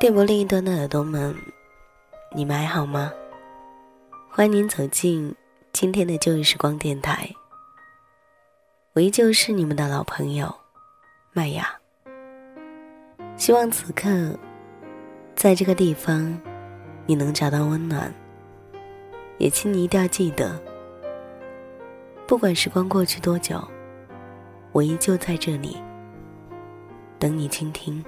电波另一端的耳朵们，你们还好吗？欢迎您走进今天的旧日时光电台。我依旧是你们的老朋友麦雅。希望此刻，在这个地方，你能找到温暖。也请你一定要记得，不管时光过去多久，我依旧在这里等你倾听。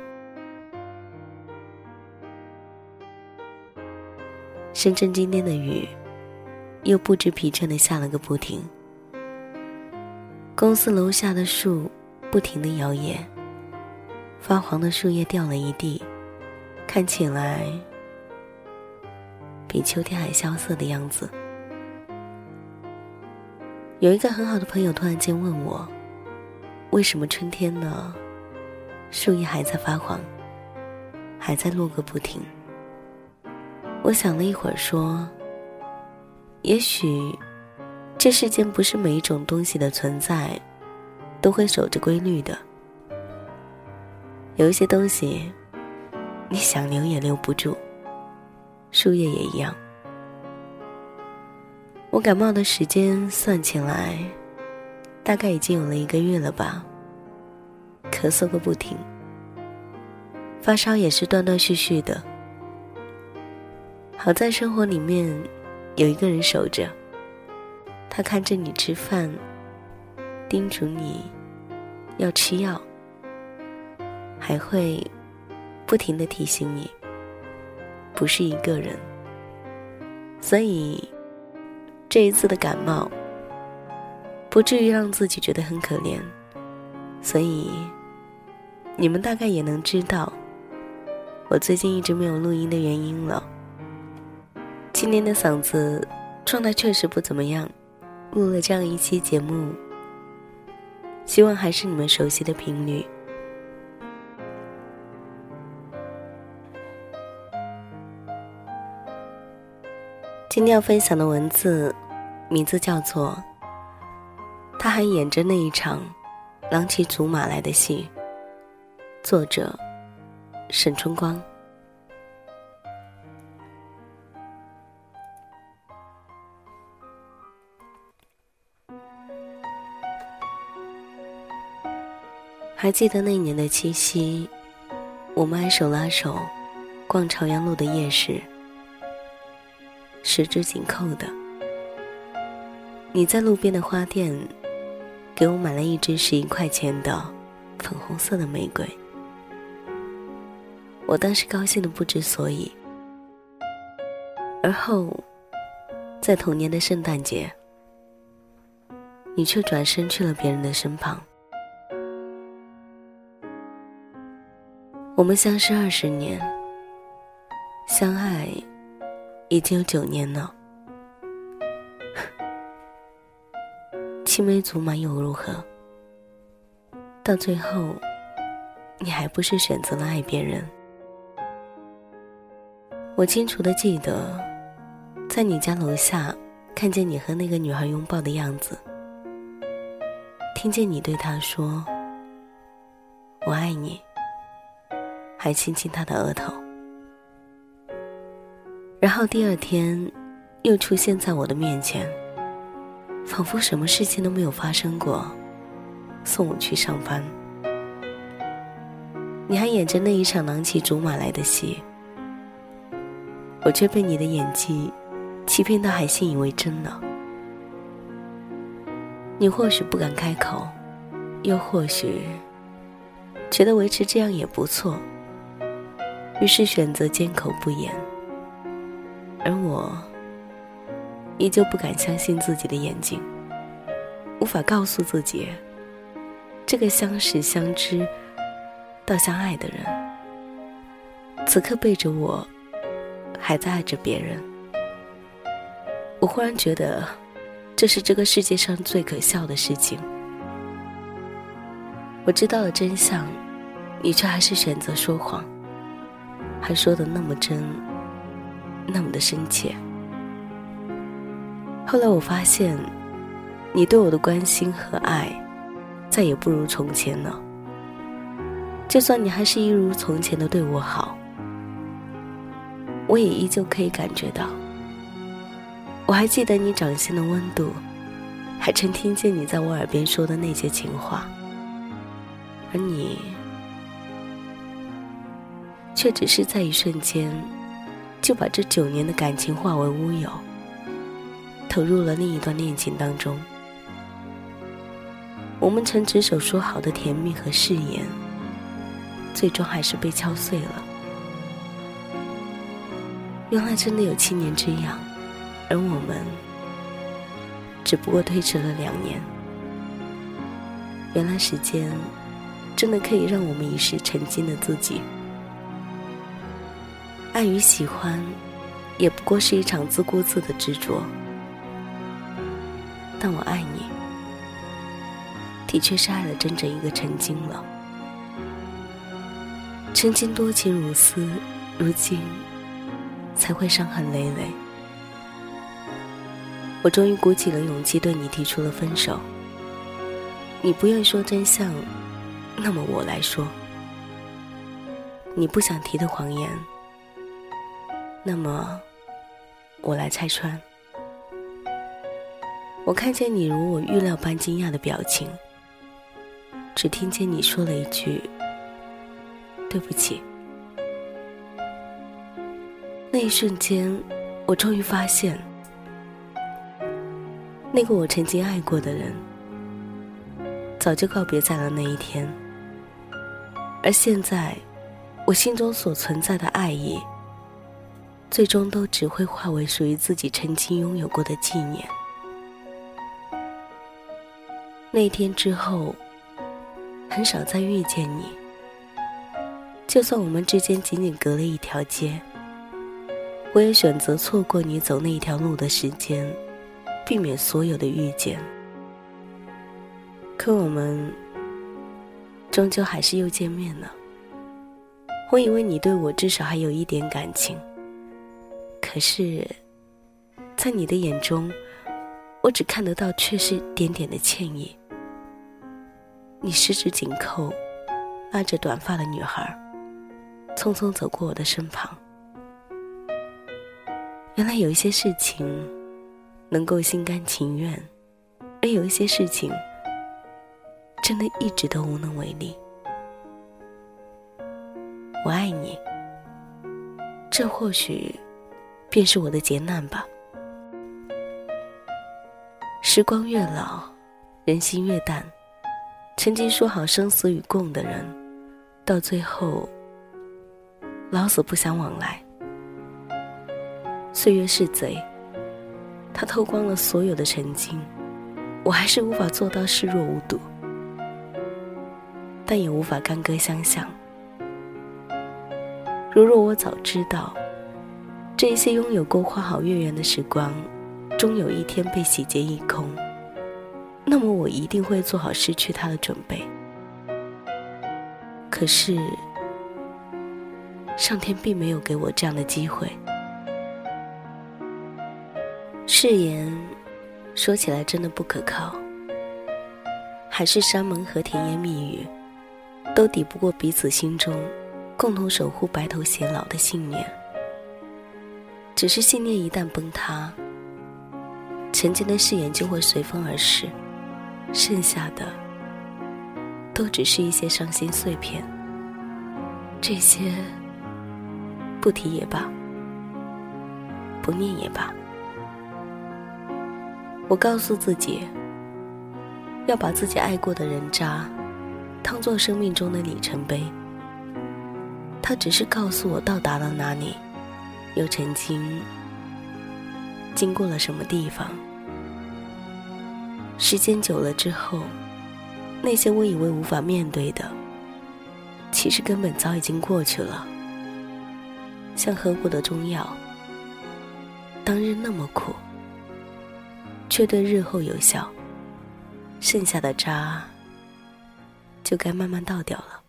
深圳今天的雨，又不知疲倦的下了个不停。公司楼下的树不停的摇曳，发黄的树叶掉了一地，看起来比秋天还萧瑟的样子。有一个很好的朋友突然间问我，为什么春天呢，树叶还在发黄，还在落个不停。我想了一会儿，说：“也许，这世间不是每一种东西的存在，都会守着规律的。有一些东西，你想留也留不住。树叶也一样。我感冒的时间算起来，大概已经有了一个月了吧。咳嗽个不停，发烧也是断断续续的。”好在生活里面有一个人守着，他看着你吃饭，叮嘱你要吃药，还会不停的提醒你不是一个人。所以这一次的感冒不至于让自己觉得很可怜。所以你们大概也能知道我最近一直没有录音的原因了。今年的嗓子状态确实不怎么样，录了这样一期节目，希望还是你们熟悉的频率。今天要分享的文字名字叫做《他还演着那一场狼骑竹马来的戏》，作者沈春光。还记得那年的七夕，我们还手拉手逛朝阳路的夜市，十指紧扣的。你在路边的花店给我买了一支十一块钱的粉红色的玫瑰，我当时高兴的不知所以。而后，在同年的圣诞节，你却转身去了别人的身旁。我们相识二十年，相爱已经有九年了。青梅竹马又如何？到最后，你还不是选择了爱别人？我清楚的记得，在你家楼下看见你和那个女孩拥抱的样子，听见你对她说：“我爱你。”还亲亲他的额头，然后第二天又出现在我的面前，仿佛什么事情都没有发生过，送我去上班。你还演着那一场狼骑竹马来的戏，我却被你的演技欺骗到，还信以为真了。你或许不敢开口，又或许觉得维持这样也不错。于是选择缄口不言，而我依旧不敢相信自己的眼睛，无法告诉自己，这个相识相知到相爱的人，此刻背着我，还在爱着别人。我忽然觉得，这是这个世界上最可笑的事情。我知道了真相，你却还是选择说谎。还说的那么真，那么的深切。后来我发现，你对我的关心和爱，再也不如从前了。就算你还是一如从前的对我好，我也依旧可以感觉到。我还记得你掌心的温度，还曾听见你在我耳边说的那些情话，而你却只是在一瞬间就把这九年的感情化为乌有，投入了另一段恋情当中。我们曾执手说好的甜蜜和誓言，最终还是被敲碎了。原来真的有七年之痒，而我们只不过推迟了两年。原来时间真的可以让我们一世曾经的自己。爱与喜欢，也不过是一场自顾自的执着。但我爱你。的确是爱了整整一个曾经了，曾经多情如斯，如今才会伤痕累累。我终于鼓起了勇气对你提出了分手。你不愿说真相，那么我来说。你不想提的谎言，那么我来拆穿。我看见你如我预料般惊讶的表情。只听见你说了一句：“对不起。”那一瞬间，我终于发现，那个我曾经爱过的人，早就告别在了那一天。而现在，我心中所存在的爱意，最终都只会化为属于自己曾经拥有过的纪念。那天之后。很少再遇见你，就算我们之间仅仅隔了一条街，我也选择错过你走那一条路的时间，避免所有的遇见。可我们终究还是又见面了。我以为你对我至少还有一点感情，可是，在你的眼中，我只看得到却是点点的歉意。你十指紧扣，拉着短发的女孩，匆匆走过我的身旁。原来有一些事情能够心甘情愿，而有一些事情真的一直都无能为力。我爱你，这或许便是我的劫难吧。时光越老，人心越淡。曾经说好生死与共的人，到最后老死不相往来。岁月是贼，他偷光了所有的曾经，我还是无法做到视若无睹，但也无法干戈相向。如若我早知道，这些拥有过花好月圆的时光，终有一天被洗劫一空。那么我一定会做好失去他的准备。可是，上天并没有给我这样的机会。誓言说起来真的不可靠，海誓山盟和甜言蜜语，都抵不过彼此心中共同守护白头偕老的信念。只是信念一旦崩塌，曾经的誓言就会随风而逝。剩下的都只是一些伤心碎片，这些不提也罢，不念也罢。我告诉自己，要把自己爱过的人渣当做生命中的里程碑。他只是告诉我到达了哪里，又曾经经过了什么地方。时间久了之后，那些我以为无法面对的，其实根本早已经过去了。像喝过的中药，当日那么苦，却对日后有效。剩下的渣，就该慢慢倒掉了。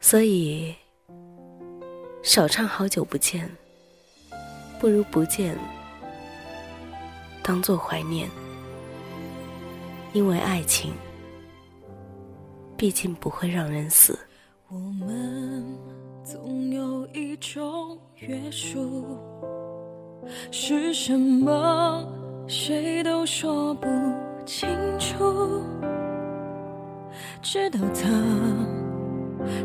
所以，少唱好久不见，不如不见。当做怀念，因为爱情毕竟不会让人死。我们总有一种约束。是什么？谁都说不清楚。直到他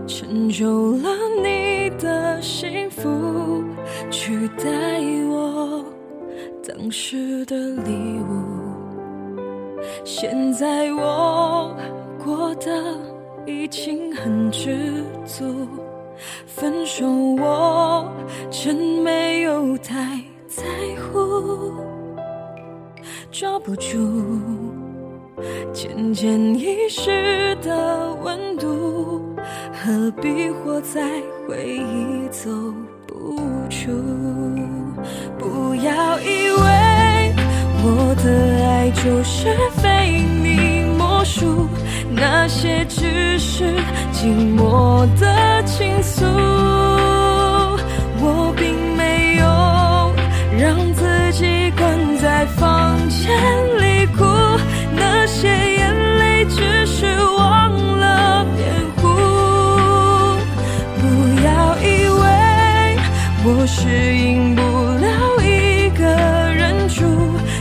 成就了你的幸福，取代我当时的礼物。现在我过得已经很知足，分手我真没有太。在乎，抓不住渐渐遗失的温度，何必活在回忆走不出？不要以为我的爱就是非你莫属，那些只是寂寞的倾诉，我并没有。让自己关在房间里我适应不了一个人住，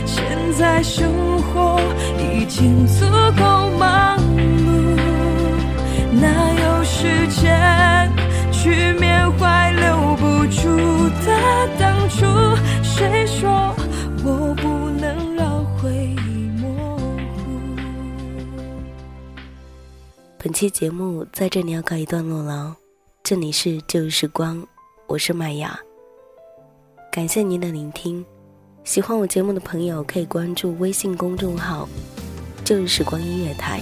现在生活已经足够忙碌，哪有时间去缅怀留不住的当初？谁说我不能让回忆模糊？本期节目在这里要告一段落了，这里是旧时光，我是麦雅。感谢您的聆听，喜欢我节目的朋友可以关注微信公众号“旧日时光音乐台”，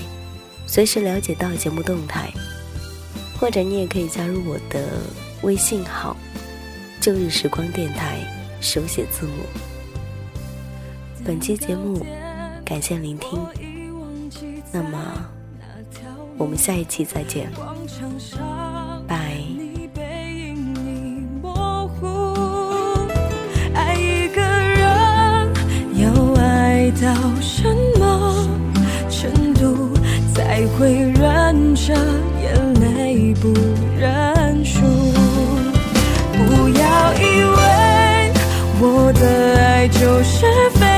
随时了解到节目动态，或者你也可以加入我的微信号“旧日时光电台”。手写字母。本期节目，感谢聆听。那么，我们下一期再见，拜。到什么程度才会忍着眼泪不认输？不要以为我的爱就是非。